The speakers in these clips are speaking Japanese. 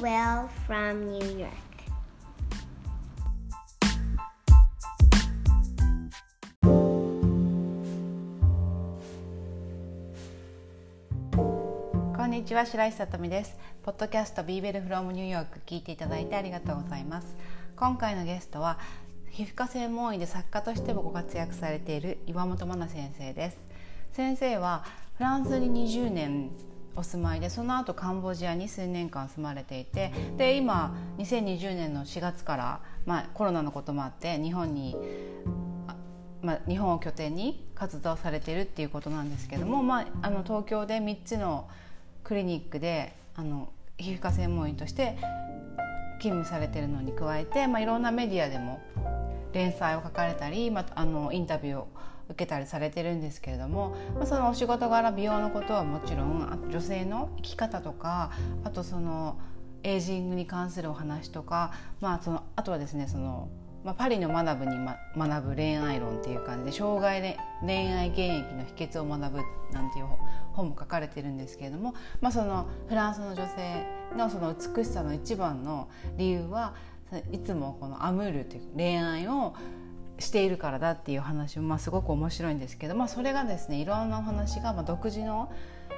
Will from New York. こんにちは白石さとみですポッドキャストビーベルフロムニューヨーク聞いていただいてありがとうございます。今回のゲストは皮膚科専門医で作家としてもご活躍されている岩本真奈先生です。先生はフランスに20年お住まいでその後カンボジアに数年間住まれていてで今2020年の4月から、まあ、コロナのこともあって日本にまあ、日本を拠点に活動されているっていうことなんですけども、まあ、あの東京で3つのクリニックであの皮膚科専門医として勤務されてるのに加えて、まあ、いろんなメディアでも連載を書かれたり、まあ、あのインタビューを受けたりされてるんですけれども、そのお仕事柄美容のことはもちろん女性の生き方とかあとそのエイジングに関するお話とか、まあ、そのあとはですねその、まあ、パリの学ぶに、ま、学ぶ恋愛論っていう感じで生涯で恋愛現役の秘訣を学ぶなんていう本も書かれてるんですけれども、まあ、そのフランスの女性のその美しさの一番の理由はいつもこのアムールという恋愛をしているからだっていう話もまあすごく面白いんですけど、まあ、それがですねいろんなお話がまあ独自の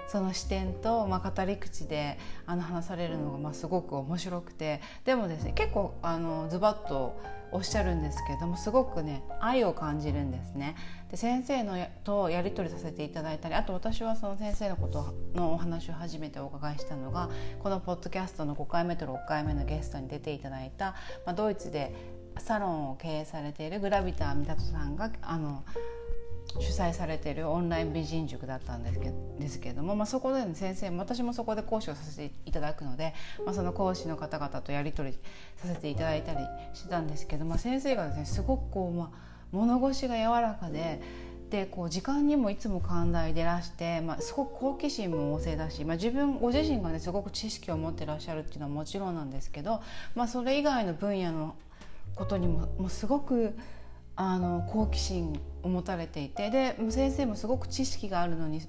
その視点と、まあ、語り口であの話されるのがまあすごく面白くてでもですね結構あのズバッとおっしゃるんですけどもすごくね愛を感じるんですね。で先生のとやり取りさせていただいたりあと私はその先生のことのお話を初めてお伺いしたのがこのポッドキャストの5回目と6回目のゲストに出ていただいた、まあ、ドイツでサロンを経営されているグラビター三里さんがあの主催されているオンライン美人塾だったんですけですけれども、まあ、そこで、ね、先生私もそこで講師をさせていただくので、まあ、その講師の方々とやり取りさせていただいたりしてたんですけど、まあ、先生がですねすごくこう、まあ、物腰が柔らかで。でこう時間にもいつも寛大でらして、まあ、すごく好奇心も旺盛だし、まあ、自分ご自身がねすごく知識を持ってらっしゃるっていうのはもちろんなんですけど、まあ、それ以外の分野のことにももうすごくあの好奇心を持たれていてで先生もすごく知識があるのに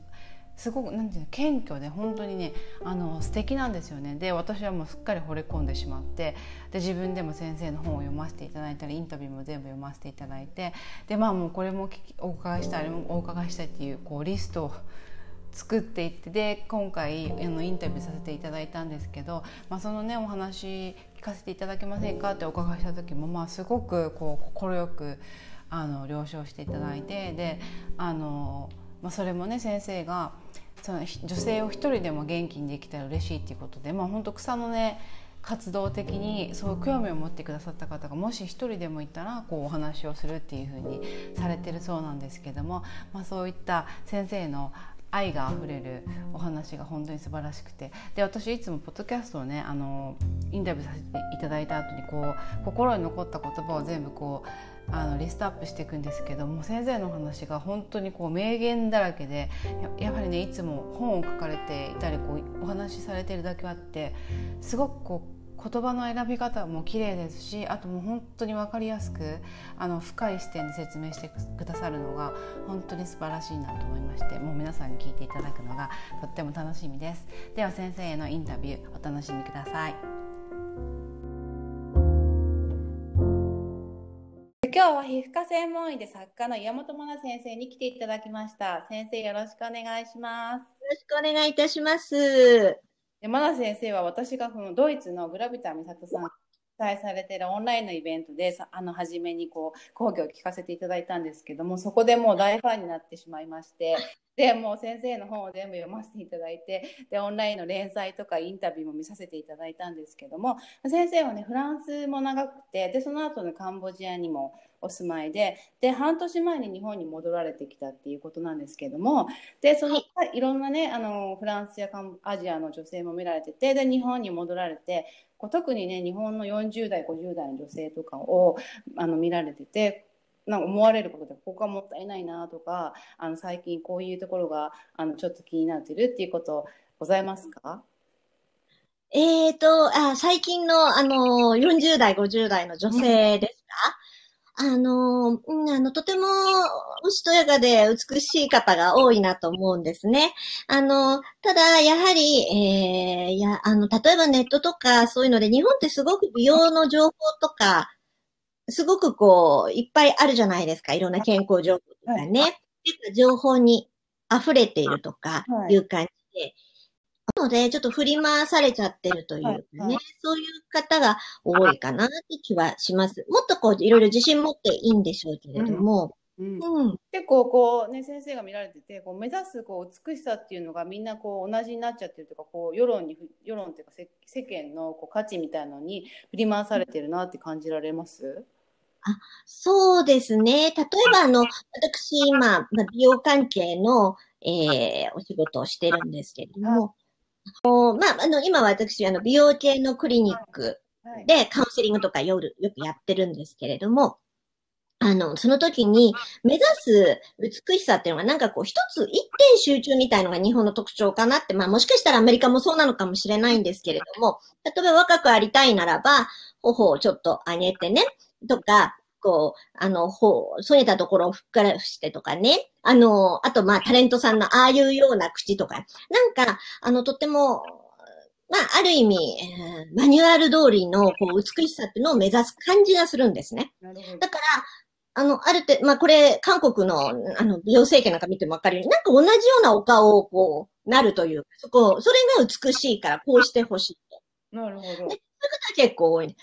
すごくなんていうの謙虚で本当にねあの素敵なんですよね。で私はもうすっかり惚れ込んでしまってで自分でも先生の本を読ませていただいたりインタビューも全部読ませていただいてでまあもうこれもお伺いしたいあれもお伺いしたいっていうこうリストを作っていってで今回あのインタビューさせていただいたんですけど、まあ、そのねお話聞かせていただけませんかってお伺いした時も、まあ、すごくこう快くあの了承していただいてであの、まあ、それもね先生がその女性を一人でも元気にできたら嬉しいっていうことで、まあ、本当草のね活動的にそう興味を持ってくださった方がもし一人でもいたらこうお話をするっていうふうにされてるそうなんですけども、まあ、そういった先生の愛があふれるお話が本当に素晴らしくて。で私いつもポッドキャストをねあのインタビューさせていただいた後にこう心に残った言葉を全部こうあのリストアップしていくんですけども先生の話が本当にこう名言だらけでやはりねいつも本を書かれていたりこうお話しされているだけあってすごくこう言葉の選び方も綺麗ですしあともう本当に分かりやすくあの深い視点で説明してくださるのが本当に素晴らしいなと思いましてもう皆さんに聞いていただくのがとっても楽しみです。では先生へのインタビューお楽しみください。今日は皮膚科専門医で作家の岩本真奈先生に来ていただきました。先生よろしくお願いします。よろしくお願いいたしますでマナ先生は私がそのドイツのグラビタ美里さん主催されてるオンラインのイベントであの初めにこう講義を聞かせていただいたんですけどもそこでもう大ファンになってしまいましてでもう先生の本を全部読ませていただいてでオンラインの連載とかインタビューも見させていただいたんですけども先生はねフランスも長くてでその後のカンボジアにもお住まいでで半年前に日本に戻られてきたっていうことなんですけどもでその、はい、いろんなねあのフランスやアジアの女性も見られててで日本に戻られてこう特にね日本の40代50代の女性とかをあの見られててなんか思われることでここはもったいないなとかあの最近こういうところがあのちょっと気になってるっていうことございますか？えーと、あ最近のあの40代、50代の女性ですか、あの、うんあの、とても、おしとやかで美しい方が多いなと思うんですね。あの、ただ、やはり、えー、いや、あの、例えばネットとか、そういうので、日本ってすごく美容の情報とか、すごくこう、いっぱいあるじゃないですか。いろんな健康情報とかね。ってい情報に溢れているとかはいいう感じで。なので、ちょっと振り回されちゃってるというかね、はいはいそういう方が多いかなって気はします。もっとこう、いろいろ自信持っていいんでしょうけれども、うんうん。結構こうね先生が見られててこう目指すこう美しさっていうのがみんなこう同じになっちゃってるというかこう世論に世論っていうか世世間のこう価値みたいなのに振り回されてるなって感じられます？そうですね。例えば、あの、私、今、まあ美容関係の、えーお仕事をしてるんですけれども、おまあ、あの、今私、あの、美容系のクリニックはい。でカウンセリングとか夜、よくやってるんですけれども、あの、その時に目指す美しさっていうのがなんかこう一つ一点集中みたいのが日本の特徴かなって、まあもしかしたらアメリカもそうなのかもしれないんですけれども、例えば若くありたいならば、頬をちょっと上げてね、とか、こう、あの、頬、添えたところをふっからしてとかね。あの、あとまあタレントさんのああいうような口とか、なんか、あの、とっても、まあ、ある意味、えーマニュアル通りのこう美しさっていうのを目指す感じがするんですね。だ。から、あの、ある程度、まあ、これ、韓国の、あの、美容整形なんか見てもわかるように、なんか同じようなお顔をこう、なるというか、そこ、それが美しいから、こうしてほしいと。なるほど。方が結構多い。で、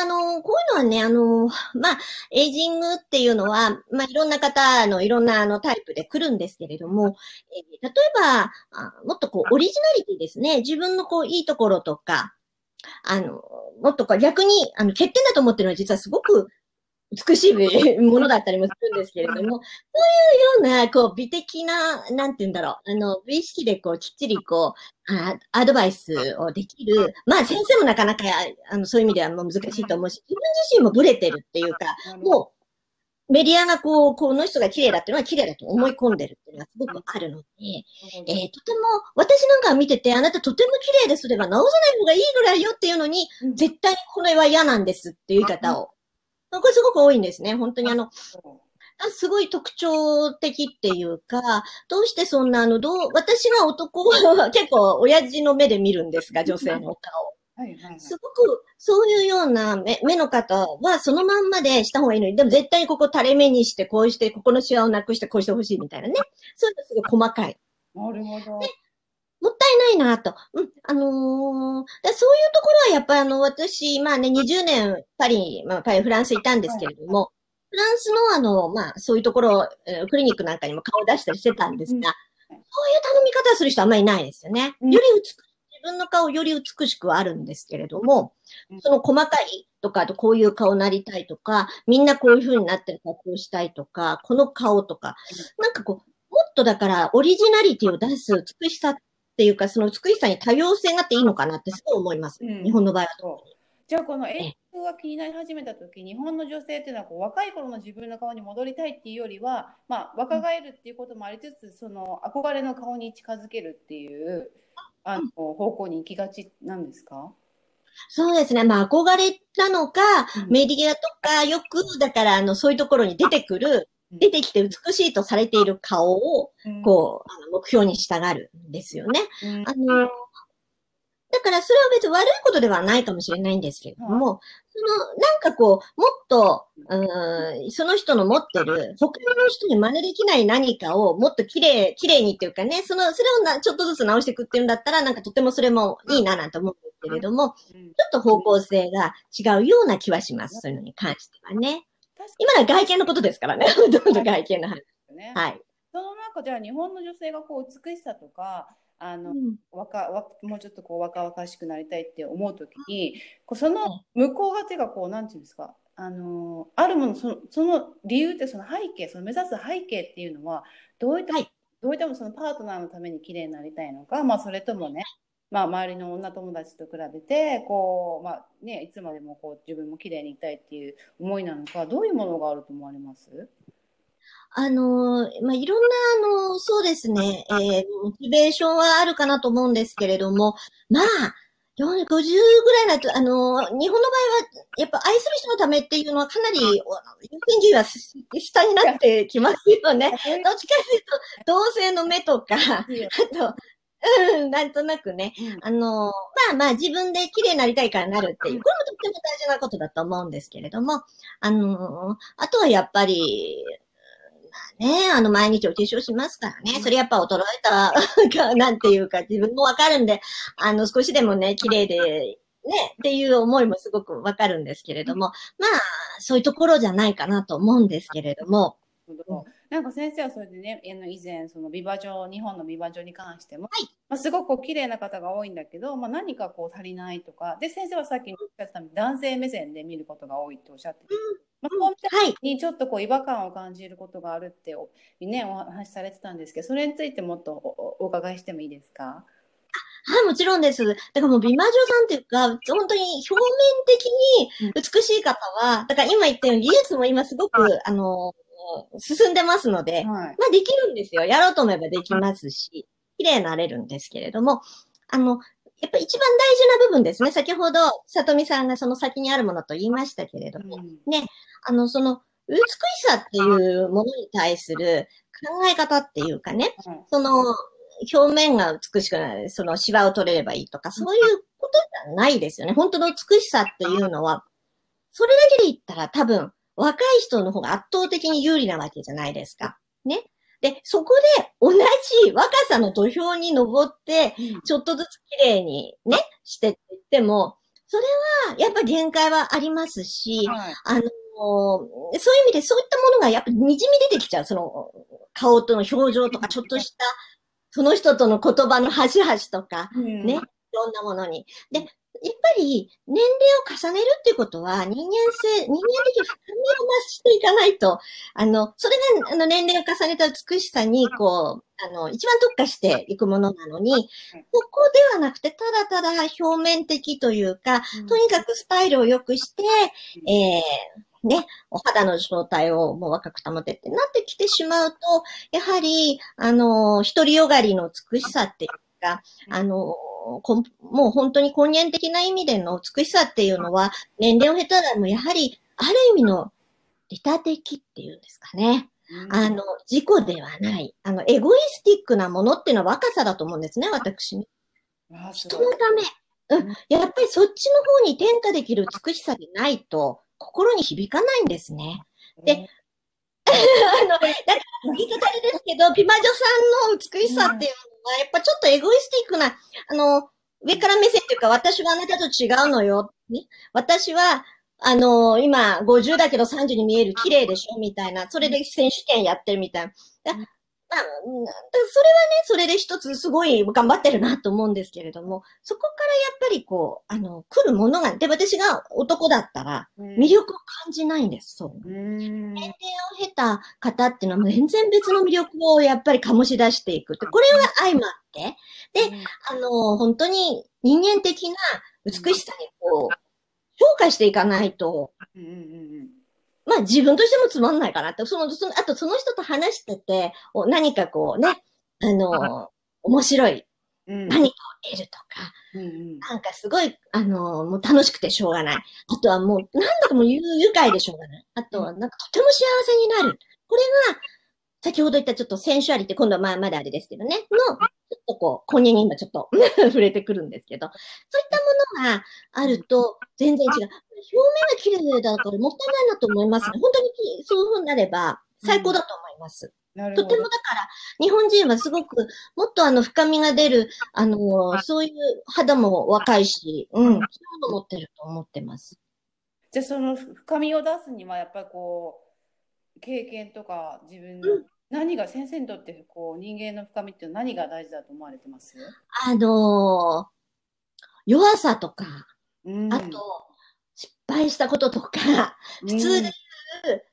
あの、こういうのはね、あの、まあ、エイジングっていうのは、まあ、いろんな方のいろんなあのタイプで来るんですけれども、えー例えばあ、もっとこう、オリジナリティですね。自分のこう、いいところとか、あの、もっとこう、逆に、あの、欠点だと思ってるのは実はすごく美しい ものだったりもするんですけれども、そういうような、こう、美的な、なんて言うんだろう、あの、美意識でこう、きっちりこう、あアドバイスをできる。まあ、先生もなかなか、あの、そういう意味ではもう難しいと思うし、自分自身もブレてるっていうか、もう、メディアがこう、この人が綺麗だっていうのは綺麗だと思い込んでるっていうのがすごくあるので、えーとても、私なんか見てて、あなたとても綺麗ですれば直さない方がいいぐらいよっていうのに、うん絶対にこれは嫌なんですっていう言い方を。これすごく多いんですね。本当にあの、あすごい特徴的っていうか、どうしてそんなあの、どう、私が男は結構親父の目で見るんですが、女性の顔。はいはいはい。すごく、そういうような目目の方は、そのまんまでした方がいいのに、でも絶対にここ垂れ目にして、こうして、ここのシワをなくして、こうしてほしいみたいなね。そういうのすごい細かい。なるほど。いないなと。うん。あのーだそういうところはやっぱりあの、私、まあね、20年パリ、まあパリ、フランスいたんですけれども、フランスのあの、まあそういうところ、えークリニックなんかにも顔を出したりしてたんですが、うんそういう頼み方する人あんまりいないですよね。うんより美し自分の顔より美しくはあるんですけれども、うんその細かいとか、あとこういう顔になりたいとか、みんなこういう風になってるからこうしたいとか、この顔とか、なんかこう、もっとだからオリジナリティを出す美しさっていうか、その美しさに多様性があっていいのかなってすごい思います。うん。日本の場合は。そう。じゃあこのエイジングが気になり始めた時日本の女性っていうのはこう若い頃の自分の顔に戻りたいっていうよりは、まあ、若返るっていうこともありつつその憧れの顔に近づけるっていうあの方向に行きがちなんですか、そうですね。まあ、憧れなのか、うん。メディアとか、よく、だから、あの、そういうところに出てくる、出てきて美しいとされている顔を、うんこう、あの目標に従うんですよね。うんあの、だからそれは別に悪いことではないかもしれないんですけれども、その、なんかこう、もっと、うーん、その人の持ってる、他の人に真似できない何かをもっと綺麗、綺麗にっていうかね、その、それをなちょっとずつ直していくっていうんだったら、なんかとてもそれもいいななんて思うんですけれども、ちょうんっと方向性が違うような気はします。そういうのに関してはね。今のは外見のことですからね。ほとんど外見の話。はい。その中じゃあ日本の女性がこう美しさとかあの、うん若わもうちょっとこう若々しくなりたいって思うときにこうその向こうが手がこうなんていうんですかあのあるものそのその理由ってその背景その目指す背景っていうのはどういった、はいどういったもそのパートナーのために綺麗になりたいのか、まあ、それともね、まあ、周りの女友達と比べてこう、まあね、いつまでもこう自分も綺麗にいたいっていう思いなのかどういうものがあると思われます？あのー、まあ、いろんな、あの、そうですね、えーモチベーションはあるかなと思うんですけれども、まあ、50ぐらいだと、あの、日本の場合は、やっぱ愛する人のためっていうのはかなり、優先順位は下になってきますよね。どっちかというと、同性の目とか、あと、うん、なんとなくね、あの、まあまあ自分で綺麗になりたいからなるっていう、これもとっても大事なことだと思うんですけれども、あの、あとはやっぱり、まあね、あの、毎日お化粧しますからね。それやっぱ衰えたか、なんていうか、自分もわかるんで、あの、少しでもね、綺麗で、ね、っていう思いもすごくわかるんですけれども、まあ、そういうところじゃないかなと思うんですけれども。なんか先生はそれでね、以前、その美馬女、日本の美馬女に関しても、はい、まあ、すごくこう綺麗な方が多いんだけど、まあ、何かこう足りないとか、で、先生はさっきおっしゃった男性目線で見ることが多いっておっしゃってて、まあ、そうみたいにちょっとこう違和感を感じることがあるってね、お話しされてたんですけど、それについてもっとお伺いしてもいいですか？はい、もちろんです。だからもう美魔女さんっていうか、本当に表面的に美しい方は、だから今言ったように技術も今すごく、あの、進んでますので、はい、まあできるんですよ。やろうと思えばできますし、綺麗になれるんですけれども、あの、やっぱ一番大事な部分ですね。先ほど、さとみさんがその先にあるものと言いましたけれども、うん、ね、あの、その、美しさっていうものに対する考え方っていうかね、うん、その、表面が美しくない、そのシワを取れればいいとか、そういうことじゃないですよね。本当の美しさっていうのは、それだけで言ったら多分、若い人の方が圧倒的に有利なわけじゃないですか。ね。で、そこで同じ若さの土俵に登って、ちょっとずつ綺麗にね、してって言っても、それはやっぱ限界はありますし、はい、あの、そういう意味でそういったものがやっぱ滲み出てきちゃう。その、顔との表情とか、ちょっとした、その人との言葉の端々とか、ね、いろんなものに。で、やっぱり年齢を重ねるっていうことは人間性、人間的深みを増していかないと、あの、それがあの年齢を重ねた美しさに、こう、あの、一番特化していくものなのに、ここではなくて、ただただ表面的というか、とにかくスタイルを良くして、えー、ね、お肌の状態をもう若く保てってなってきてしまうと、やはり、あの、独りよがりの美しさっていうか、あの、もう本当に根源的な意味での美しさっていうのは、年齢を経たらもやはり、ある意味の利他的っていうんですかね。あの、自己ではない。あの、エゴイスティックなものっていうのは若さだと思うんですね、私ね。人のため。うん。やっぱりそっちの方に転嫁できる美しさでないと、心に響かないんですね。で、あの、なんか言い方あれですけど、美魔女さんの美しさっていうあ、やっぱちょっとエゴイスティックな、あの、上から目線っていうか、私はあなたと違うのよ。ね、私は、あの、今、50だけど30に見える綺麗でしょ？みたいな。それで選手権やってるみたいな。まあ、それはね、それで一つすごい頑張ってるなと思うんですけれども、そこからやっぱりこう、あの、来るものが、で、私が男だったら、魅力を感じないんです、そう。年齢を経た方っていうのは全然別の魅力をやっぱり醸し出していく。って、これは相まって、で、あの、本当に人間的な美しさにこう、評価していかないと、まあ自分としてもつまんないかなって、その、その、あとその人と話してて、何かこうね、あの、面白い、何かを得るとか、なんかすごい、あの、もう楽しくてしょうがない。あとはもう、なんだかもう愉快でしょうがない。あとは、なんかとても幸せになる。これが、先ほど言ったちょっとセンシュアリって今度はまあまだあれですけどね、の、ちょっとこう、根源に今ちょっと 触れてくるんですけど、そういったがあると全然違う。表面が綺麗だからもったいないなと思いますね。本当にそういう風になれば最高だと思います。うん、とてもだから、日本人はすごく、もっとあの、深みが出る、あの、そういう肌も若いし、うん、そういうの持ってると思ってます。じゃあ、その深みを出すには、やっぱりこう、経験とか自分の、うん、何が先生にとってこう人間の深みって何が大事だと思われてます？あのー、弱さとか、うん、あと、失敗したこととか、普通で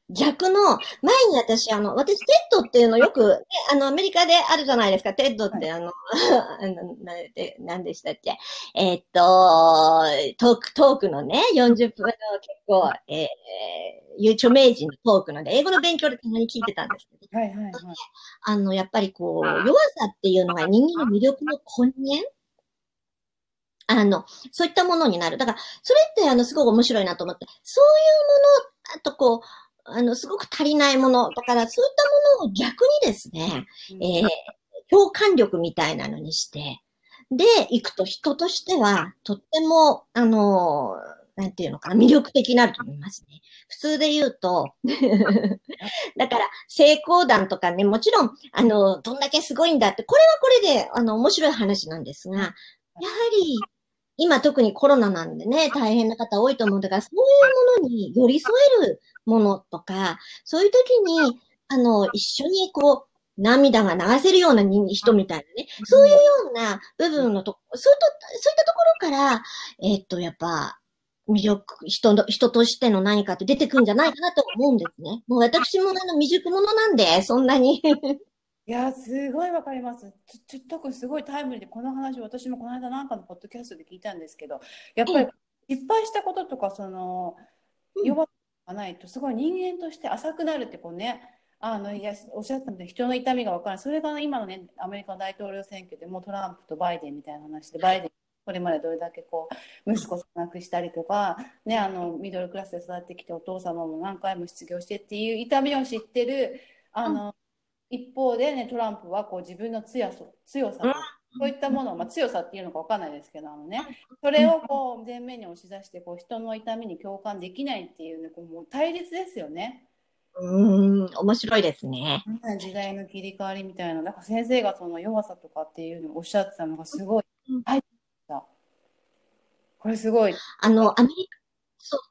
逆の、前に私、あの、私、 TEDっていうのよく、ね、あの、アメリカであるじゃないですか。 TEDって、あの、あのなで何でしたっけ？えー、っと、トーク、トークのね、40分の結構、えー、著名人のトークので、英語の勉強でたまに聞いてたんですけど、はいはいはい、あの、やっぱりこう、弱さっていうのが人間の魅力の根源あの、そういったものになる。だから、それって、あの、すごく面白いなと思って、そういうもの、あとこう、あの、すごく足りないもの。だから、そういったものを逆にですね、えー、共感力みたいなのにして、で、行くと人としては、とっても、あの、なんていうのかな、魅力的になると思いますね。普通で言うと、だから、成功談とかね、もちろん、あの、どんだけすごいんだって、これはこれで、あの、面白い話なんですが、やはり、今特にコロナなんでね、大変な方多いと思うんだから、そういうものに寄り添えるものとか、そういう時に、あの、一緒にこう、涙が流せるような人みたいなね、そういうような部分のと、そういった、そういったところから、えー、っと、やっぱ、魅力、人の、人としての何かって出てくるんじゃないかなと思うんですね。もう私もあの未熟者なんで、そんなにいや、すごいわかります。ちょ、特にすごいタイムリーで、この話、私もこの間なんかのポッドキャストで聞いたんですけど、やっぱり失敗したこととか、その、弱がないと、すごい人間として浅くなるってこうね、あのいやおっしゃったので人の痛みが分からない。それが今のねアメリカの大統領選挙でもトランプとバイデンみたいな話でバイデンこれまでどれだけこう息子さん亡くしたりとか、ね、あのミドルクラスで育ってきてお父様も何回も失業してっていう痛みを知ってるあの、うん、一方で、ね、トランプはこう自分の強さ強さそういったものを、まあ、強さっていうのか分かんないですけどあの、ね、それをこう前面に押し出してこう人の痛みに共感できないっていう,、ね、こうもう対立ですよね。うん、面白いですね。時代の切り替わりみたいな、なんか先生がその弱さとかっていうのをおっしゃってたのがすごい、はい、これすごい。あの、アメリカ、そう、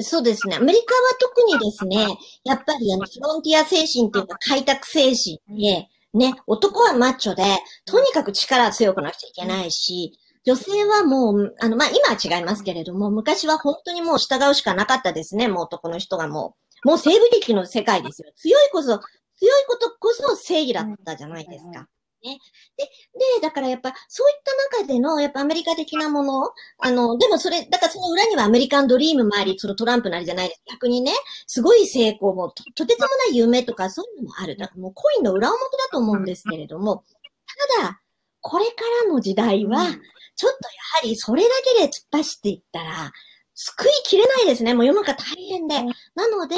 そうですね。アメリカは特にですね、やっぱりあの、フロンティア精神っていうか開拓精神で、ね、男はマッチョで、とにかく力強くなくちゃいけないし、女性はもう、あの、まあ、今は違いますけれども、昔は本当にもう従うしかなかったですね、もう男の人がもう。もう西部劇の世界ですよ。強いこそ、強いことこそ正義だったじゃないですか。ね。で、で、だからやっぱ、そういった中での、やっぱアメリカ的なもの、あの、でもそれ、だからその裏にはアメリカンドリームもあり、そのトランプなりじゃないです。逆にね、すごい成功もと、とてつもない夢とかそういうのもある。だからもうコインの裏表だと思うんですけれども、ただ、これからの時代は、ちょっとやはりそれだけで突っ走っていったら、救いきれないですね。もう世の中大変で。なので、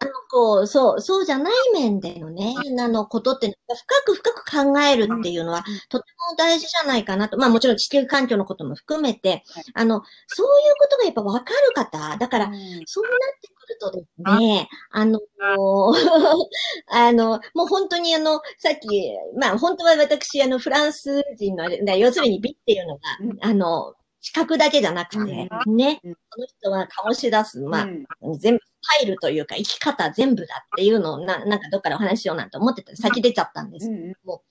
あの、こう、そう、そうじゃない面でのね、あの、ことって、深く深く考えるっていうのは、とても大事じゃないかなと。まあもちろん地球環境のことも含めて、あの、そういうことがやっぱわかる方、だから、そうなってくるとですね、あ。の、あの、もう本当にあの、さっき、まあ本当は私、あの、フランス人の、要するに美っていうのが、あの、視覚だけじゃなくて、うん、ね、うん、この人は醸し出す、まあ、うん、全部、スタイルというか、生き方全部だっていうのをな、なんかどっからお話しようなんて思ってたら先出ちゃったんです。けども、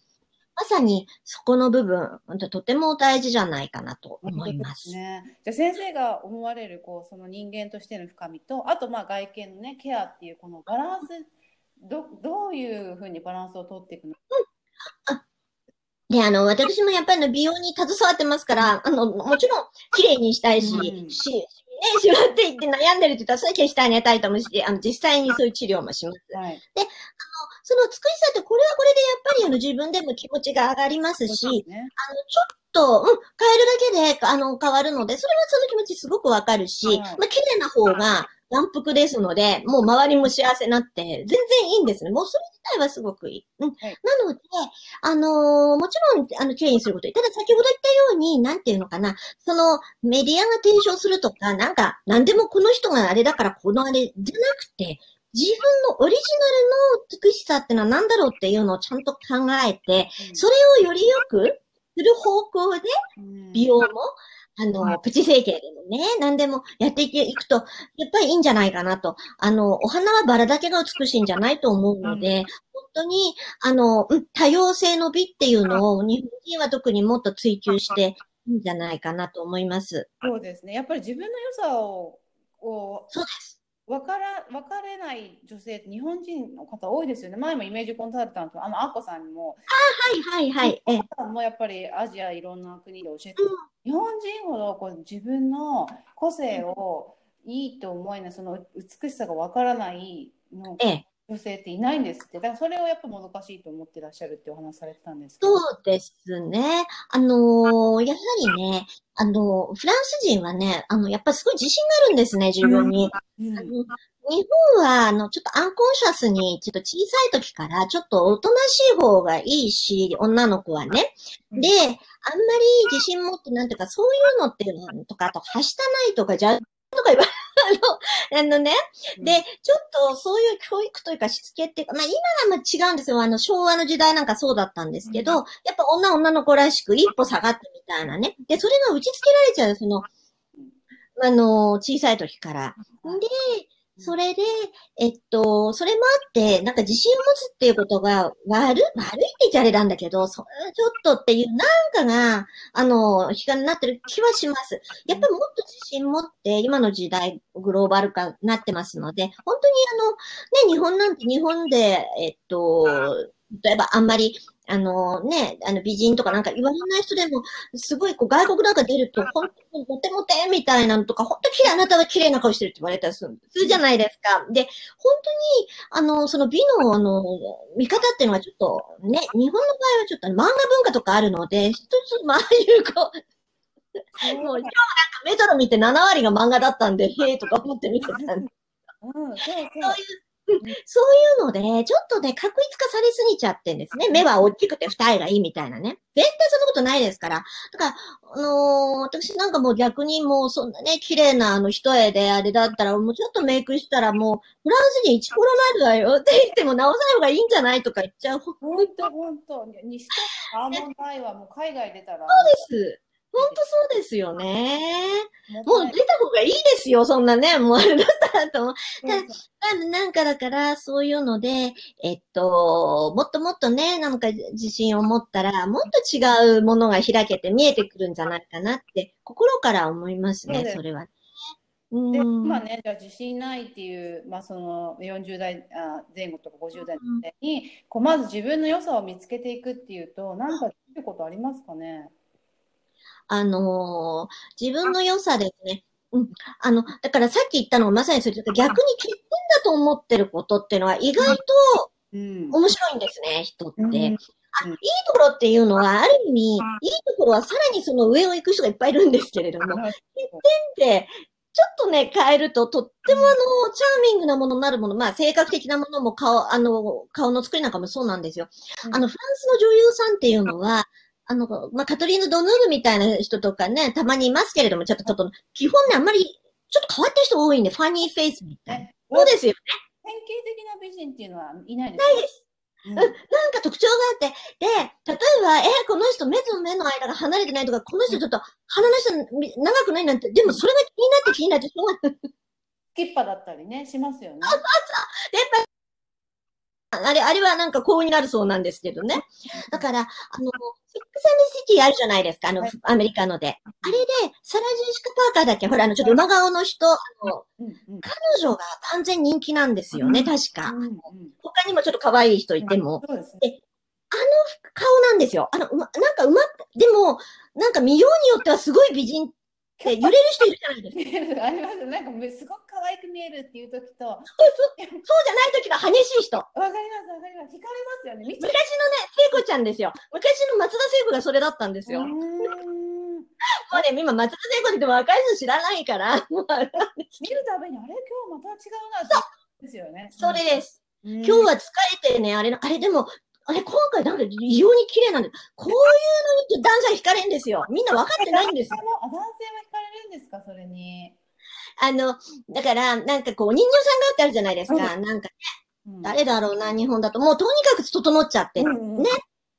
まさにそこの部分、とても大事じゃないかなと思います。ね、じゃ先生が思われる、こう、その人間としての深みと、あと、まあ、外見のね、ケアっていう、このバランス、ど、どういうふうにバランスをとっていくの、うん、あで、あの、私もやっぱりの美容に携わってますから、あの、もちろん、綺麗にしたいし、うん、し、ね、しまっていって悩んでるって言ったら、それ消してあげたいと思うし、あの、実際にそういう治療もします。はい、で、あの、その美しさって、これはこれでやっぱりあの、自分でも気持ちが上がりますし、ね、あの、ちょっと、うん、変えるだけで、あの、変わるので、それはその気持ちすごくわかるし、はい、まあ、綺麗な方が、眼福ですので、もう周りも幸せになって、全然いいんですね。もうそれ自体はすごくいい。うん。はい、なので、あのー、もちろん、あの、綺麗にすること。ただ先ほど言ったように、なんていうのかな、その、メディアが提唱するとか、なんか、なんでもこの人があれだからこのあれじゃなくて、自分のオリジナルの美しさってのは何だろうっていうのをちゃんと考えて、それをよりよくする方向で、美容も、あの、プチ整形でもね、何でもやっていくと、やっぱりいいんじゃないかなと。あの、お花はバラだけが美しいんじゃないと思うので、本当に、あの、多様性の美っていうのを日本人は特にもっと追求していいんじゃないかなと思います。そうですね。やっぱり自分の良さを、こう、そうです。分から分かれない女性日本人の方多いですよね。前もイメージコンサルタントあのアッコさんにも。あはいはいはい。えさんもやっぱりアジアいろんな国で教えて、うん、日本人ほどこう自分の個性をいいと思えないその美しさが分からないの、ええ、女性っていないんですって。だからそれをやっぱもどかしいと思ってらっしゃるってお話されてたんです。そうですね。あのーやはりね、あの、フランス人はね、あの、やっぱりすごい自信があるんですね、自分に。うんあの日本は、あの、ちょっとアンコンシャスに、ちょっと小さい時から、ちょっとおとなしい方がいいし、女の子はね。うんで、あんまり自信持って、なんていうか、そういうのっていうのとか、あと、はしたないとか、じゃ、とか言わあの、あのね、で、ちょっとそういう教育というかしつけっていうか、まあ今はまあ違うんですよ。あの、昭和の時代なんかそうだったんですけど、うんやっぱ女女の子らしく一歩下がってみたいなね。で、それが打ち付けられちゃう、その、あの、小さい時から。で、それで、えっと、それもあって、なんか自信を持つっていうことが悪い、悪いって言っちゃあれなんだけど、それちょっとっていう、なんかが、あの、引き金になってる気はします。やっぱりもっと自信持って、今の時代、グローバル化になってますので、本当にあの、ね、日本なんて日本で、えっと、例えばあんまり、あのね、あの美人とかなんか言われない人でも、すごいこう外国なんか出ると、本当にモテモテみたいなのとか、本当に綺麗、あなたは綺麗な顔してるって言われたりするするじゃないですか。で、本当に、あの、その美の、あの、見方っていうのはちょっと、ね、日本の場合はちょっと漫画文化とかあるので、一つ、まああいうこう、もう今日なんかメトロ見て7割が漫画だったんで、へえとか思って見てたんでうん、そうそう。そういう、そういうので、ちょっとね、確一化されすぎちゃってんですね。目は大きくて二重がいいみたいなね。絶対そんなことないですから。だから、あのー私なんかもう逆にもうそんなね、綺麗なあの一重であれだったら、もうちょっとメイクしたらもう、フランス人イチコロなるわよ って言っても直さない方がいいんじゃないとか言っちゃう。そう本当本当にしてアーモンドアイはもう海外出たらです。本当そうですよね。もう出た方がいいですよ、そんなね。もうあれだったらと思う。なんかだから、そういうので、えっと、もっともっとね、なんか自信を持ったら、もっと違うものが開けて見えてくるんじゃないかなって、心から思いますね、それは。で今ね、じゃあ自信ないっていう、まあ、その40代あ前後とか50代に、こうまず自分の良さを見つけていくっていうと、何かできることありますかね？あのー自分の良さですね。うん。あの、だからさっき言ったのがまさにそれ逆に欠点だと思ってることっていうのは意外とうん面白いんですね、人って。うんあ、いいところっていうのは、ある意味、いいところはさらにその上を行く人がいっぱいいるんですけれども、で、ちょっとね、変えると、とってもあの、チャーミングなものになるもの、まあ、性格的なものも顔、あの、顔の作りなんかもそうなんですよ。うんあの、フランスの女優さんっていうのは、あの、まあ、カトリーヌ・ドヌールみたいな人とかね、たまにいますけれども、ちょっと、ちょっと、基本ね、あんまり、ちょっと変わってる人多いんで、ファニーフェイスみたいな。えそうですよね。典型的な美人っていうのはいないですないです。うんなんか特徴があって、で、例えば、え、この人目と目の間が離れてないとか、この人ちょっと鼻の下み長くないなんて、でもそれが気になって気になってしょうがない。スキッパだったりね、しますよね。で、やっぱり、あれ、あれはなんか幸運になるそうなんですけどね。だから、あの、セックスシティあるじゃないですか、あの、はいアメリカので。あれで、サラ・ジェシカ・パーカーだっけほら、あの、ちょっと馬顔の人、あの、彼女が完全人気なんですよね、確か。他にもちょっと可愛い人いても。ですね。顔なんですよ。あの、なんかうま、でも、なんか見ようによってはすごい美人揺れる人いるじゃないですか。ありますなんかすごく可愛く見えるっていう時と、わかそうじゃない時の激しい人。ります、わかります。惹かれますよね。見昔のね、聖子ちゃんですよ。昔の松田聖子がそれだったんですよ。もんうね、今松田聖子って若い人知らないから、見るたびに、あれ？今日また違うなって。ですよね。それです。うん。今日は疲れてね、あれな、あれでも、あれ今回なんか異様に綺麗なんで、こういうのに男性は惹かれんですよ。みんな分かってないんですよ。あ男性は惹かれるんですか、それに。あの、だから、なんかこう、お人形さんがってあるじゃないですか。うなんか、うん誰だろうな、日本だと。もうとにかく整っちゃって。うんうんね。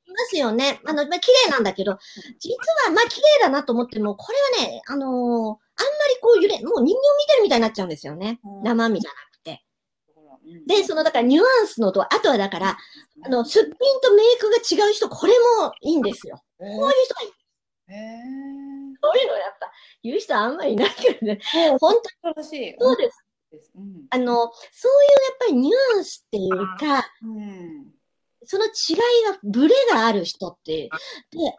いますよね。あの、まあ、綺麗なんだけど、実は、まあ、綺麗だなと思っても、これはね、あのーあんまりこう揺れ、もう人形見てるみたいになっちゃうんですよね。うん生身じゃなくで、その、だからニュアンスのと、あとはだから、あの、すっぴんとメイクが違う人、これもいいんですよ。えーこういう人がいい。へーそういうのやっぱ、言う人あんまりいないけどね。本。当そうです。うんあの、そういうやっぱりニュアンスっていうか、うんその違いが、ブレがある人って、で、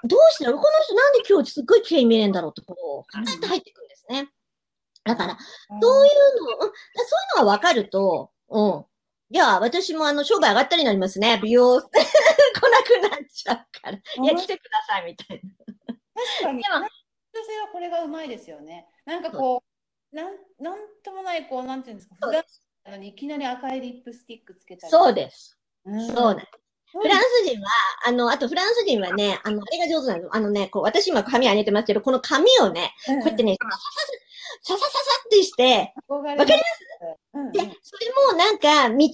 どうしてこの人なんで今日すっごい綺麗に見えるんだろうって、こう、考えて入ってくるんですね。だから、そういうの、うん、だそういうのが分かると、うん。いや、私もあの、商売上がったりになりますね。美容来なくなっちゃうから。いや、来てください、みたいな。確かに。女性はこれがうまいですよね。なんかこう、なんなんともない、こう、なんていうんですか、普段なのにいきなり赤いリップスティックつけたり。そうです。うん。そうなんです。フランス人は、あの、あとフランス人はね、あの、あれが上手なの。あのね、こう、私今髪上げてますけど、この髪をね、うん、こうやってね、さささささってして、わかりうんうん。で、それもなんか、道歩き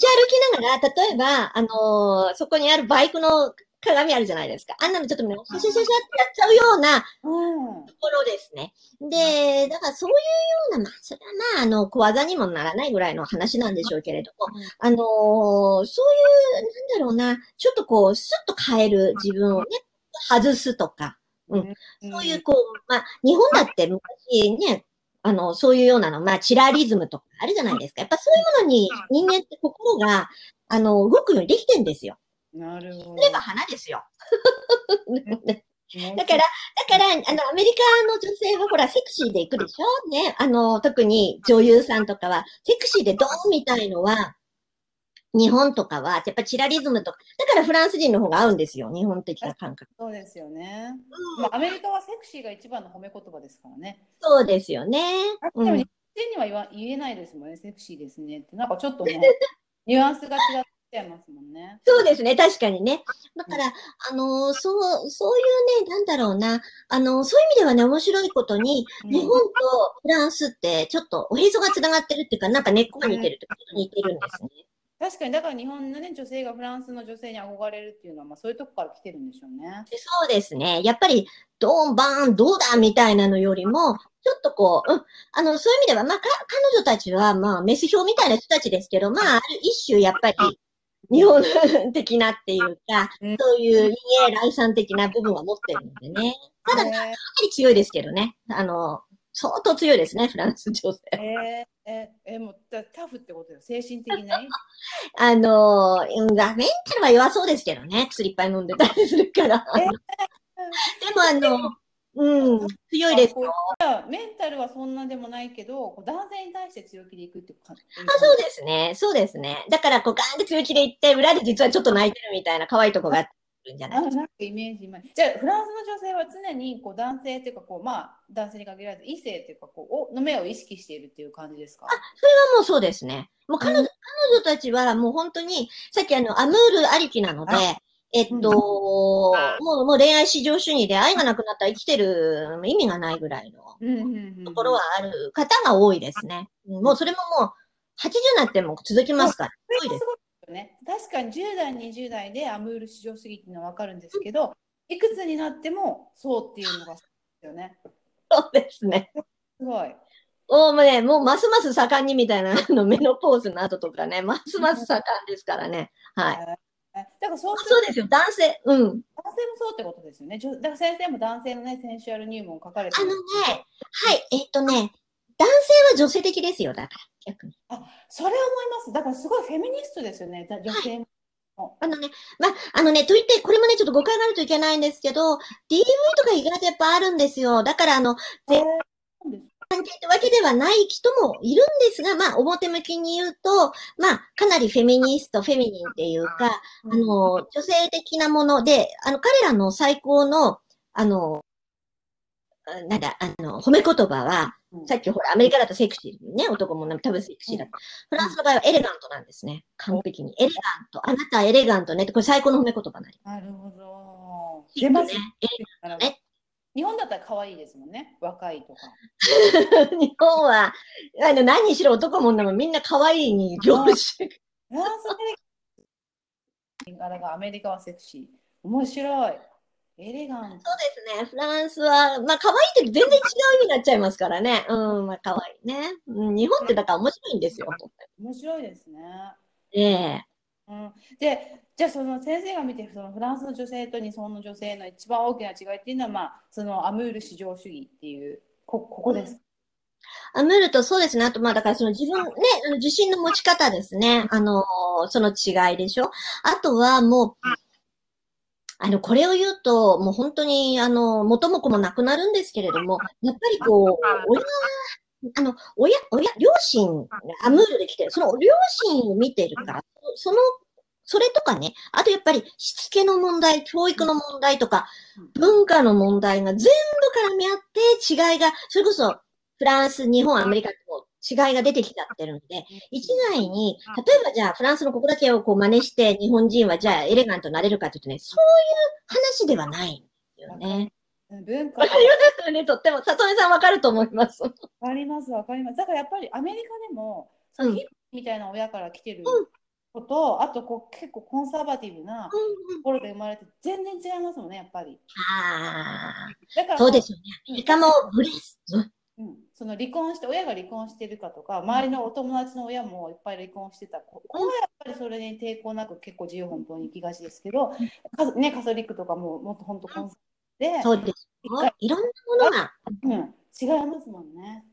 ながら、例えば、あのーそこにあるバイクの鏡あるじゃないですか。あんなのちょっとね、シャシャシャシャってやっちゃうようなうんところですね。で、だからそういうような、まあ、それはまあ、あの、小技にもならないぐらいの話なんでしょうけれども、うんあのーそういう、なんだろうな、ちょっとこう、スッと変える自分をね、外すとか、そういう、こう、まあ、日本だって昔ね、あの、そういうようなの、まあ、チラリズムとかあるじゃないですか。やっぱそういうものに人間って心が、あの、動くようにできてんですよ。なるほど。例えば花ですよ。だ だから、だから、あの、アメリカの女性はほら、セクシーで行くでしょ？ね。あの、特に女優さんとかは、セクシーでドーンみたいのは、日本とかは、やっぱチラリズムとか、だからフランス人の方が合うんですよ。日本的な感覚。そうですよね。うんまあ、アメリカはセクシーが一番の褒め言葉ですからね。そうですよね。うんでも日本人には言わ言えないですもんね、セクシーですねって。なんかちょっともう、ニュアンスが違っちゃいますもんね。そうですね、確かにね。だから、あのーそう、そういうね、なんだろうな、あのーそういう意味ではね、面白いことに、うん日本とフランスって、ちょっとおへそが繋がってるっていうか、なんか根っこが似てるってこと似てるんですね。確かに、だから日本の、ね、女性がフランスの女性に憧れるっていうのは、まあ、そういうとこから来てるんでしょうね。でそうですね。やっぱり、ドーン、バーン、どうだみたいなのよりも、ちょっとこう、うん、あの、そういう意味では、まあ、か彼女たちは、まあ、メス表みたいな人たちですけど、まあ、ある一種、やっぱり、日本的なっていうか、うんそういう陰影来産的な部分は持ってるのでね。ただ、かなえり強いですけどね。あの、相当強いですね、フランス女性。ー、えー、えー、えーもうタタフってことよ。精神的なね。あの、うんメンタルは弱そうですけどね。薬いっぱい飲んでたりするから。えでも、あの、うん、強いですよ。じゃあメンタルはそんなでもないけど、こう男性に対して強気でいくっていう感じ。あ、そうですね。そうですね。だから、こう、ガーンって強気で言って、裏で実はちょっと泣いてるみたいな可愛いとこがあるんじゃない？あなんかイメージ今じゃあフランスの女性は常にこう男性っていうかこうまあ男性に限らず異性っていうかこうおの目を意識しているっていう感じですか？それはもうそうですね。もう彼女、うん彼女たちはもう本当に、さっきあの、アムールありきなので、えっと、うんもう、もう恋愛至上主義で愛がなくなったら生きてる意味がないぐらいのところはある方が多いですね。うんもうそれももう、80になっても続きますから。多いです。ね確かに10代20代でアムール至上主義っていうのは分かるんですけどいくつになってもそうっていうのがですよねそうですね。すごいおもうね、もうますます盛んにみたいな、あの、メノポーズの後とかね、ますます盛んですからね。はい。だからそうそうですよ、男性。うん。男性もそうってことですよねだから先生も男性のねセンシュアル入門書かれてるあのね、はい、えっとね、男性は女性的ですよ、だから、逆に。それは思いますだからすごいフェミニストですよねだ女性もあのね、まあ、あのね、と言って、これもね、ちょっと誤解があるといけないんですけど、DV とか意外とやっぱあるんですよ。だから、あの、でえー関係ってわけではない人もいるんですが、まあ、表向きに言うと、まあ、かなりフェミニスト、フェミニンっていうか、あの、女性的なもので、あの、彼らの最高の、あの、あなんだ、あの、褒め言葉は、うんさっきほら、アメリカだとセクシーね、男も多分セクシーだった。フランスの場合はエレガントなんですね。完璧に。エレガント。あなたはエレガントねって、これ最高の褒め言葉になりなるほど。出ますね。エレね日本だったら可愛いですもんね若いとか 日本は、あの、何しろ男も女もみんな可愛いに凝視。フランスであれがアメリカはセクシー面白いエレガントそうですね。フランスは、まあ、可愛いって全然違う意味になっちゃいますからね。うん、まあ、可愛いね。うん、日本ってだから面白いんですよ。面白いですねええうん、でじゃあその先生が見てそのフランスの女性と日本の女性の一番大きな違いっていうのは、まあ、そのアムール至上主義っていうこここです。アムールとそうですね。あと、まあ、だからその自分ね、あの自信の持ち方ですね。あの、その違いでしょ。あとはもう、あの、これを言うと、もう本当に、あの、元も子もなくなるんですけれども、やっぱりこう、親あの、親、親、両親、アムールで来てる、その両親を見てるから、その、それとかね、あとやっぱりしつけの問題、教育の問題とか、文化の問題が全部絡み合って違いが、それこそフランス、日本、アメリカと違いが出てきちゃってるので、一概に、例えばじゃあフランスのここだけをこう真似して日本人はじゃあエレガントになれるかというとね、そういう話ではないんですよね。文化。わかりますよね、とっても。里見さんわかると思います。わかりますわかります。だからやっぱりアメリカでも、そのヒップみたいな親から来てること、あとこう結構コンサバティブなところで生まれて全然違いますもんねやっぱり。ああ、だからそうですよね。アメリカもブレス。うん、その離婚して親が離婚してるかとか周りのお友達の親もいっぱい離婚してた。子子はやっぱりそれに抵抗なく結構自由奔放に行きがちですけど、かね、カソリックとかももっと本当コンサで、そうですよ。いろんなものが、うん、違いますもんね。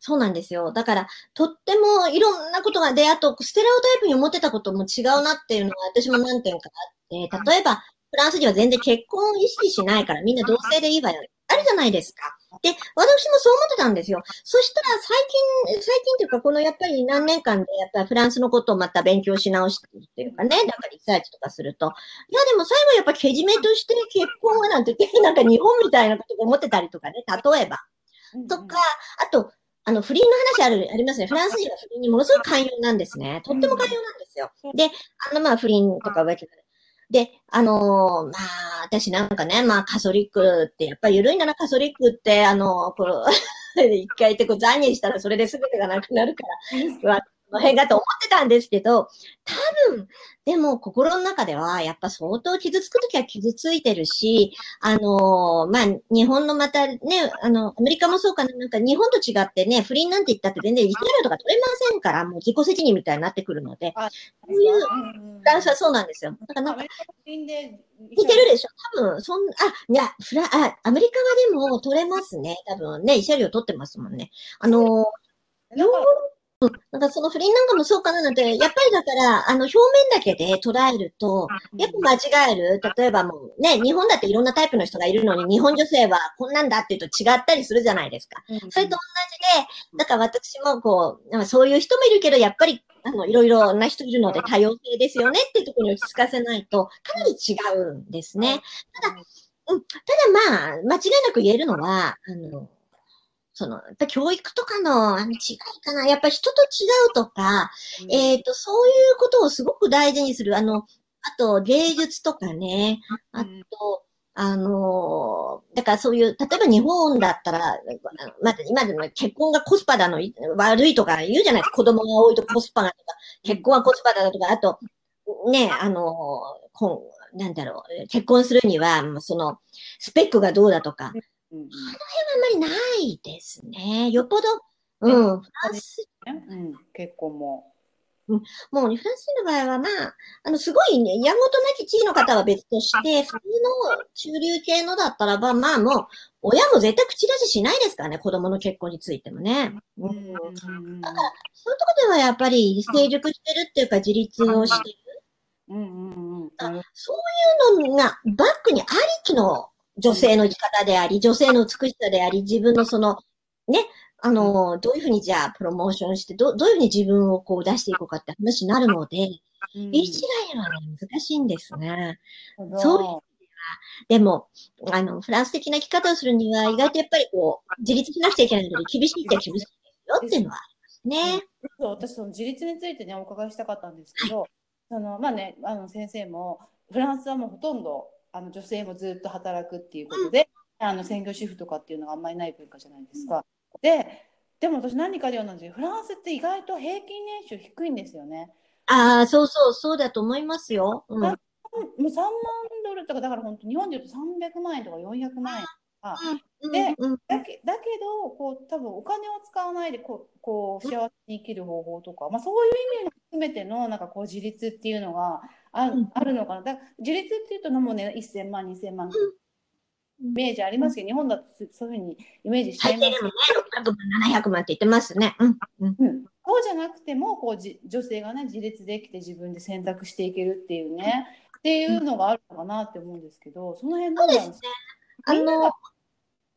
そうなんですよ。だから、とってもいろんなことが、で、あと、ステレオタイプに思ってたことも違うなっていうのが私も何点かあって、例えば、フランス人は全然結婚を意識しないから、みんな同性でいいわよ。あるじゃないですか。で、私もそう思ってたんですよ。そしたら最近、最近というか、このやっぱり何年間でやっぱりフランスのことをまた勉強し直してるっていうかね、なんかリサーチとかすると、いやでも最後やっぱけじめとして結婚はなんて言って、なんか日本みたいなことを思ってたりとかね、例えば。とか、あと、あの、不倫の話ある、ありますね。フランス人は不倫にものすごく寛容なんですね。とっても寛容なんですよ。で、あの、まあ、不倫とか浮気とかで、あのーまあ、私なんかね、まあ、カソリックって、やっぱり緩いな。らカソリックって、あのこう、一回ってこう、残念したらそれで全てがなくなるから、の辺だと思ってたんですけど、多分、でも心の中では、やっぱ相当傷つくときは傷ついてるし、あのーまあ、日本のまたね、あの、アメリカもそうかな、なんか日本と違ってね、不倫なんて言ったって全然リス料とか取れませんから、もう自己責任みたいになってくるので、そういうフフランスはそうなんですよ。だからなんか似てるでしょ？多分、そん、あ、いや、フラ、あ、アメリカはでも取れますね。多分ね、慰謝料取ってますもんね。あのー、だからなんかその不倫なんかもそうかななんて、やっぱりだから、あの、表面だけで捉えると、やっぱ間違える。例えばもうね、日本だっていろんなタイプの人がいるのに、日本女性はこんなんだって言うと違ったりするじゃないですか。うんそれと同じで、だから私もこう、なんかそういう人もいるけど、やっぱり、あの、いろいろな人いるので多様性ですよねっていうところに落ち着かせないと、かなり違うんですね。ただ、うん、ただまあ、間違いなく言えるのは、あの、その、やっぱ教育とかのあの違いかな。やっぱ人と違うとか、えっ、と、そういうことをすごく大事にする。あの、あと芸術とかね。あと、あのだからそういう、例えば日本だったら、まず今でも結婚がコスパだの、悪いとか言うじゃないですか。子供が多いとコスパがとか、結婚はコスパだとか、あと、ね、あのこうなんだろう、結婚するには、その、スペックがどうだとか、うんうん。あんまりないですね。よっぽど、うん、フランス、うん、結婚も。もうね、フランス人の場合は、まあ、あの、すごいね、やんごとなき地位の方は別として、普通の中流系のだったらば、まあもう、親も絶対口出ししないですからね、子供の結婚についてもね。うん、そういうとこではやっぱり成熟してるっていうか、自立をしてる。うんうんうんうん。あそういうのがバックにありきの女性の生き方であり、女性の美しさであり、自分のその、ね、あの、どういうふうにじゃあプロモーションして、どどういうふうに自分をこう出していこうかって話になるので、うん。一概にはね、難しいんですね。そそうでも、あの、フランス的な生き方をするには、意外とやっぱりこう、自立しなくちゃいけないので、厳しいっちゃ厳しいですよっていうのはね。そう私その自立についてねお伺いしたかったんですけど、そのまあねあの先生もフランスはもうほとんどあの女性もずっと働くっていうことで、あの専業主婦とかっていうのがあんまりない文化じゃないですか。ででも私何かで読んだんですけどフランスって意外と平均年収低いんですよね。ああ、そうそう、そうだと思いますよ。うん。もう3万ドルとかだから本当日本で言うと300万円とか400万円とか。でうんうん。だけだけどこう多分お金を使わないでこうこう幸せに生きる方法とか、まあ、そういう意味も含めてのなんかこう自立っていうのがあ,、うん。あるのかな。だ自立っていうともうね1000万2000万。イメージありますけど日本だとそういうふうにイメージしちゃいます最低でもね、600万、700万って言ってますね。うん。うん。うん、そうじゃなくてもこうじ女性がね自立できて自分で選択していけるっていうね。っていうのがあるのかなって思うんですけどその辺どうなんですか？あのみんなが、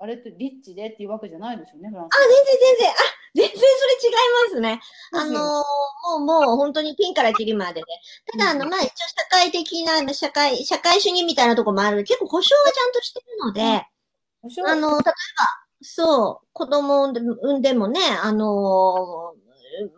あれってリッチでっていうわけじゃないですよね、フランス。あ、全然全然、あ、全然それ違いますね。あのーもう、もう本当にピンからキリまでで。ただ、あの、うんまあ、一応社会的な、社会、社会主義みたいなとこもある。結構保証がちゃんとしてるので、あの、例えば、そう、子供を産んでもね、あの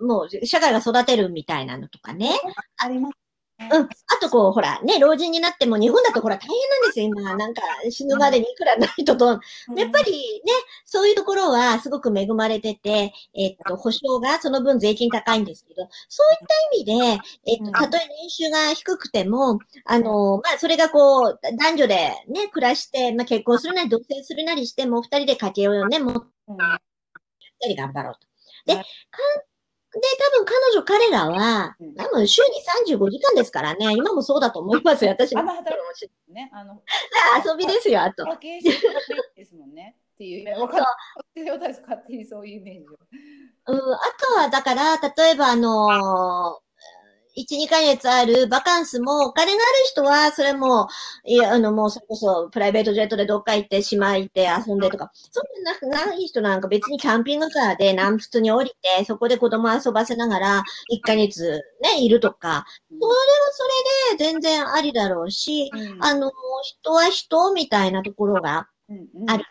ーもう、社会が育てるみたいなのとかね。ありますね。うん。あと、こう、ほら、ね、老人になっても、日本だとほら、大変なんですよ、今。なんか、死ぬまでにいくらないとと。うんやっぱりね、そういうところはすごく恵まれてて、えっと、保証がその分税金高いんですけど、そういった意味で、えっうんと、たとえ年収が低くても、あの、まあ、それがこう、男女でね、暮らして、まあ、結婚するなり、同棲するなりしても、二人で家計をね、持っうんたり頑張ろうと。で、多分彼女、彼らはうん、多分週に35時間ですからね、今もそうだと思いますよ、私も。あんま働くね、あの、遊びですよ、あと。ですもんね。っていう、勝手にそういうイメージを。うん、あとは、だから、例えば、あのー1、2ヶ月あるバカンスも、お金がある人は、それも、いや、あの、もうそれこそ、プライベートジェットでどっか行って、島行って遊んでとか、そうじゃなくない人なんか別にキャンピングカーで南仏に降りて、そこで子供遊ばせながら、1ヶ月ね、いるとか、それはそれで全然ありだろうし、うん。あの、人は人みたいなところがあるので、まあ、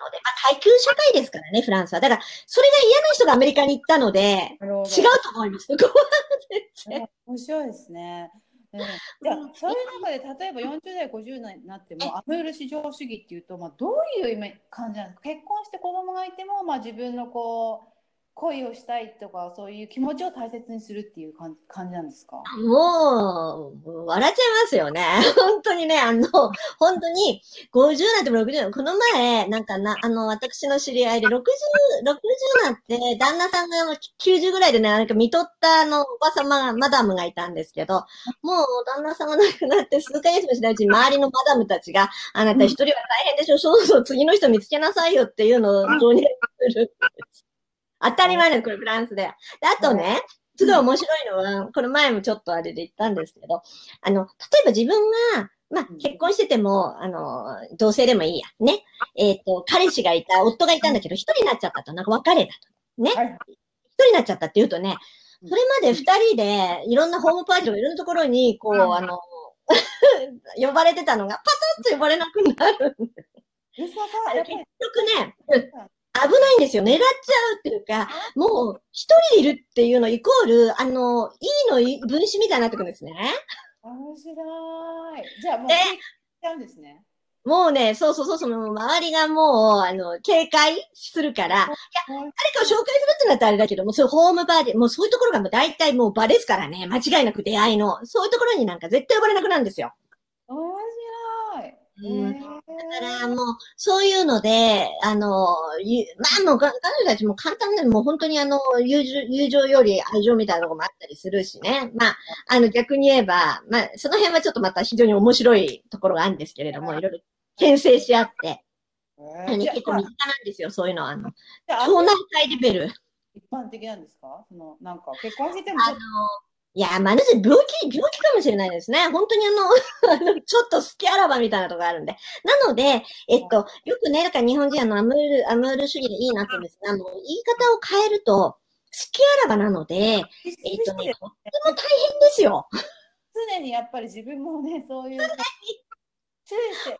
階級社会ですからね、フランスは。だから、それが嫌な人がアメリカに行ったので、違うと思います。そこは全然面白いですね。うん、じゃあ、そういう中で、例えば40代、50代になっても、アムール至上主義っていうと、まあ、どういう感じなんですか？結婚して子供がいても、まあ、自分のこう、恋をしたいとか、そういう気持ちを大切にするっていう感じ感じなんですか？もう、笑っちゃいますよね。本当にね、あの、本当に、50なんても60この前、なんかな、あの、私の知り合いで60、60なって、旦那さんが90ぐらいでね、なんか見とったあの、おばさまが、マダムがいたんですけど、もう旦那さんが亡くなって数ヶ月もしないうちに周りのマダムたちが、あなた一人は大変でしょ、そうそう、次の人見つけなさいよっていうのを導入する。当たり前です、これフランスで。であとね、すごい面白いのは、この前もちょっとあれで言ったんですけど、あの、例えば自分が、まあうん、結婚してても、あの、同性でもいいや。ね。えっ、と、彼氏がいた、夫がいたんだけど、一人になっちゃったと、なんか別れたと。ね。はい一人になっちゃったって言うとね、うんそれまで二人で、いろんなホームパーティーとかいろんなところに、こう、うんあの、呼ばれてたのが、パタッと呼ばれなくなる。結局ね、うん危ないんですよ。狙っちゃうっていうか、もう一人いるっていうのイコール、あの、いいのい分子みたいになってくるんですね。面白い。じゃあもう、ちゃうんですね。もうね、そうそうそう、その周りがもう、あの、警戒するから、いや、誰かを紹介するってなったらあれだけども、そういうホームパーティー、もうそういうところがもう大体もう場ですからね、間違いなく出会いの、そういうところになんか絶対呼ばれなくなるんですよ。うん。だからもう、そういうので、あの、ゆまあもう、か彼女たちも簡単で、もう本当にあの、友情、友情より愛情みたいなところもあったりするしね。まあ、あの、逆に言えば、まあ、その辺はちょっとまた非常に面白いところがあるんですけれども、い。ろいろ牽制し合って、へあのー結構身近なんですよ、そういうのは。あの、町内会レベル。一般的なんですか？そのなんか結婚しててもあの、いや、まあ、病気、病気かもしれないですね。本当に あの、ちょっと好きあらばみたいなとこあるんで。なので、えっと、よくね、だから日本人あの、アムール、アムール主義でいいなって言うんですが、あの、言い方を変えると、好きあらばなので、えっとね、とっても大変ですよ。常にやっぱり自分もねそういう注意しておっ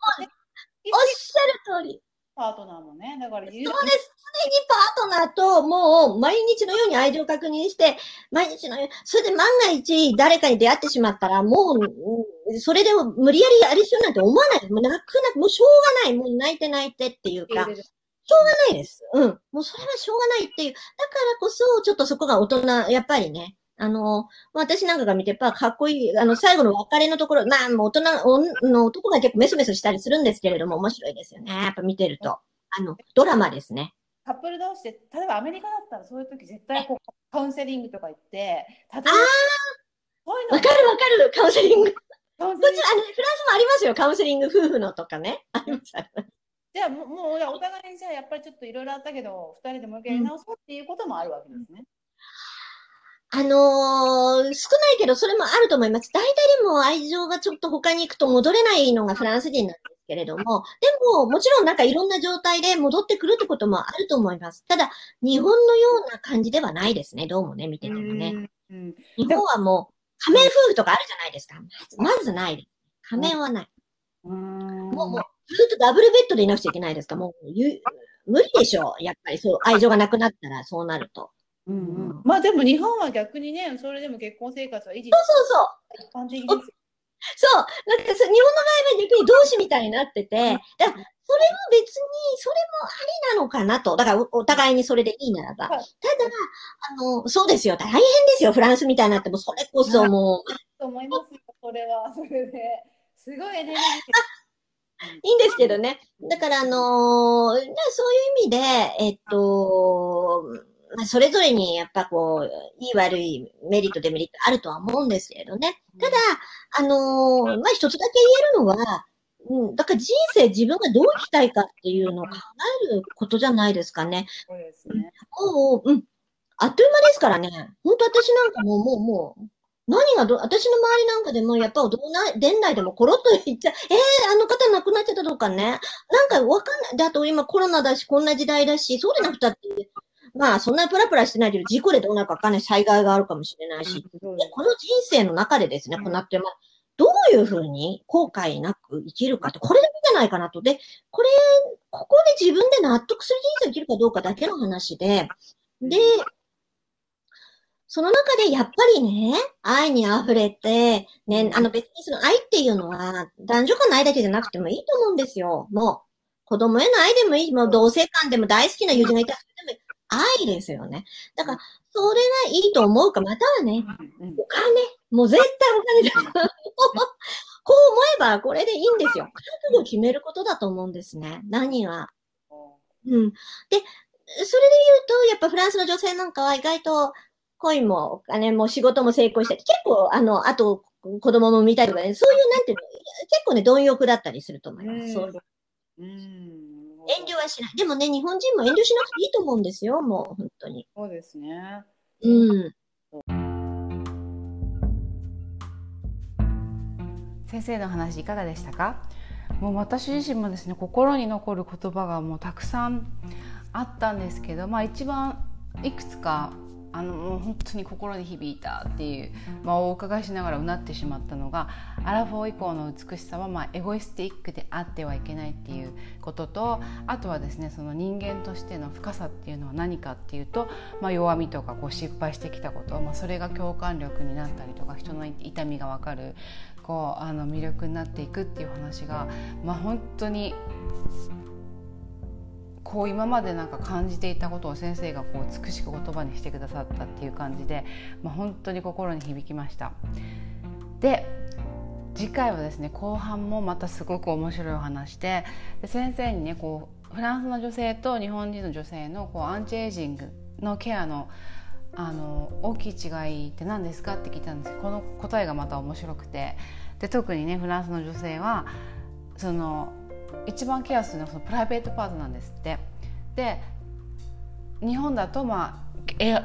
しゃる通り。パートナーもねだからそうです。常にパートナーともう毎日のように愛情確認して、毎日のように、それで万が一誰かに出会ってしまったら、もう、うんそれで無理やりあれしようなんて思わない。もう泣くな、もうしょうがない。もう泣いて泣いてっていうか、入れるないです。うん。もうそれはしょうがないっていう。だからこそ、ちょっとそこが大人、やっぱりね。あの、私なんかが見て、やっぱかっこいい。あの、最後の別れのところ、まあ、もう大人、おの男が結構メソメソしたりするんですけれども、面白いですよね。やっぱ見てると。あの、ドラマですね。カップル同士で例えばアメリカだったらそういう時絶対こうカウンセリングとか行って例えばあーそういうのわかるわかる、カウンセリング。こっち、あの、フランスもありますよ、カウンセリング、夫婦のとかね。ありますじゃあもうお互いにじゃあやっぱりちょっといろいろあったけど二人でもう一回やり直そうっていうこともあるわけですね。あのー少ないけど、それもあると思います。大体でも愛情がちょっと他に行くと戻れないのがフランス人なんですけれども、でも、もちろんなんかいろんな状態で戻ってくるってこともあると思います。ただ、日本のような感じではないですね、どうもね、見ててもね。うん日本はもう、仮面夫婦とかあるじゃないですか。まずまずないです。仮面はない。うんもう、もう、ずっとダブルベッドでいなくちゃいけないですか。もう、ゆ無理でしょう。やっぱりそう、愛情がなくなったら、そうなると。うんうんまあでも日本は逆にね、それでも結婚生活は維持そうそう。一般的ですよ。そう。なんかそう日本の場合は逆に同志みたいになってて、だそれも別に、それもありなのかなと。だからおお互いにそれでいいならば。ただはい、あの、そうですよ。大変ですよ。フランスみたいになっても、それこそもう、と思いますよ、それは。それで。すごいエネルギー。いいんですけどね。だから、あのーそういう意味で、えっと、まあ、それぞれにやっぱこう、いい悪いメリット、デメリットあるとは思うんですけれどね。ただ、あのーまあ、一つだけ言えるのは、うん、だから人生自分がどう生きたいかっていうのを考えることじゃないですかね。そうですね。もう、うん、あっという間ですからね。本当私なんかもう、もう、もう、何がど、私の周りなんかでも、やっぱ、どんな、年内でもコロッと言っちゃう、えー、あの方亡くなっちゃったとかね。なんかわかんない。で、あと今コロナだし、こんな時代だし、そうでなくたって、まあ、そんなプラプラしてないけど、事故でどうなるかわかんない災害があるかもしれないし、でこの人生の中でですね、このって、まあ、どういうふうに後悔なく生きるかって、これだけじゃないかなと。で、これ、ここで自分で納得する人生を生きるかどうかだけの話で、で、その中でやっぱりね、愛に溢れて、ね、あの別にその愛っていうのは男女間の愛だけじゃなくてもいいと思うんですよ。もう、子供への愛でもいい、もう同性間でも大好きな友人がいたら、それでも愛ですよね。だから、それがいいと思うか、またはね、お金。もう絶対お金だ。こう思えばこれでいいんですよ。覚悟を決めることだと思うんですね。何が。うん。で、それで言うと、やっぱフランスの女性なんかは意外と恋もお金も仕事も成功して、結構、あの、あと子供も見たりとかね、そういう、なんていうの、結構ね、貪欲だったりすると思います。そううん。遠慮はしない。でもね、日本人も遠慮しなくていいと思うんですよ、もう、本当に。そうですね。うん。先生の話いかがでしたか？もう私自身もですね心に残る言葉がもうたくさんあったんですけどまあ一番いくつかあのもう本当に心に響いたっていう、まあ、お伺いしながらうなってしまったのがアラフォー以降の美しさはまあエゴイスティックであってはいけないっていうこととあとはですねその人間としての深さっていうのは何かっていうと、まあ、弱みとかこう失敗してきたこと、まあ、それが共感力になったりとか人の痛みが分かるこうあの魅力になっていくっていう話が、まあ、本当にこう今までなんか感じていたことを先生がこう美しく言葉にしてくださったっていう感じで、まあ、本当に心に響きました。で次回はですね後半もまたすごく面白いお話でで先生にねこうフランスの女性と日本人の女性のこうアンチエイジングのケアのあの大きい違いって何ですかって聞いたんですけどこの答えがまた面白くてで特にねフランスの女性はその一番ケアするのはそのプライベートパートなんですって。で日本だとま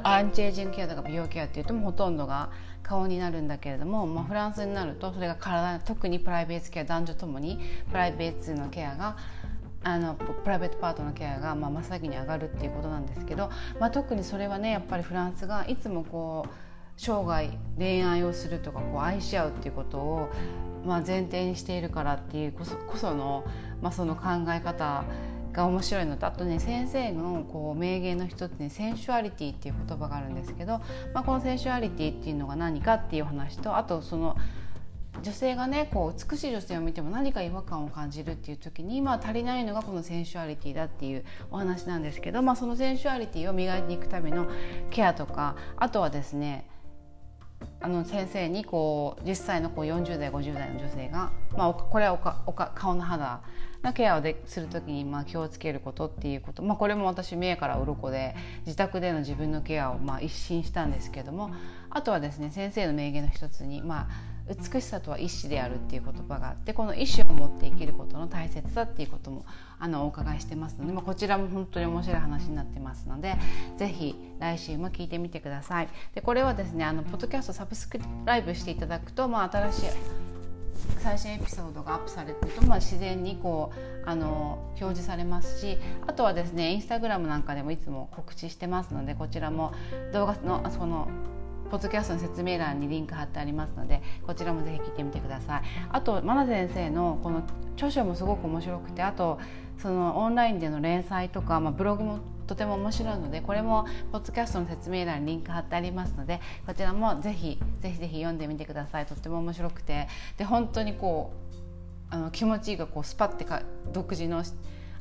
あアンチエイジングケアとか美容ケアっていうともほとんどが顔になるんだけれども、まあ、フランスになるとそれが体特にプライベートケア男女ともにプライベートのケアがあのプライベートパートのケアが、まあ、真っ先に上がるっていうことなんですけど、まあ、特にそれはねやっぱりフランスがいつもこう生涯恋愛をするとかこう愛し合うっていうことを、まあ、前提にしているからっていうこそこその,、まあその考え方が面白いのとあとね先生のこう名言の一つに sensuality っていう言葉があるんですけど、まあ、この sensuality っていうのが何かっていう話とあとその女性がねこう美しい女性を見ても何か違和感を感じるっていう時に、まあ、足りないのがこの sensuality だっていうお話なんですけど、まあ、そのセンシュアリティを磨いていくためのケアとかあとはですねあの先生にこう実際のこう40代50代の女性が、まあ、これはおかおか顔の肌のケアをでする時にまあ気をつけることっていうこと、まあ、これも私目から鱗で自宅での自分のケアをまあ一新したんですけども。あとはですね先生の名言の一つに、まあ、美しさとは意志であるっていう言葉があってこの意志を持って生きることの大切さっていうこともあのお伺いしてますので、まあ、こちらも本当に面白い話になってますのでぜひ来週も聞いてみてください。でこれはですねあのポッドキャストサブスクライブしていただくと、まあ、新しい最新エピソードがアップされてると、まあ、自然にこうあの表示されますしあとはですねインスタグラムなんかでもいつも告知してますのでこちらも動画のそのポッドキャストの説明欄にリンク貼ってありますのでこちらもぜひ聞いてみてください。あと真奈先生のこの著書もすごく面白くてあとそのオンラインでの連載とか、まあ、ブログもとても面白いのでこれもポッドキャストの説明欄にリンク貼ってありますのでこちらもぜひぜひぜひ読んでみてください。とっても面白くて。で本当にこうあの気持ちがこうスパッてか独自の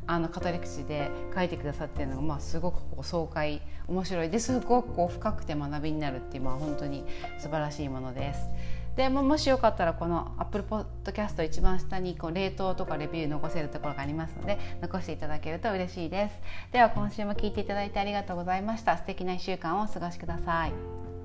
あの語り口で書いてくださってるのが、まあ、すごくこう爽快面白い。ですごくこう深くて学びになるっていうのは本当に素晴らしいものです。でももしよかったらこの Apple Podcast 一番下にこう冷凍とかレビュー残せるところがありますので残していただけると嬉しいです。では今週も聞いていただいてありがとうございました。素敵な1週間をお過ごしください。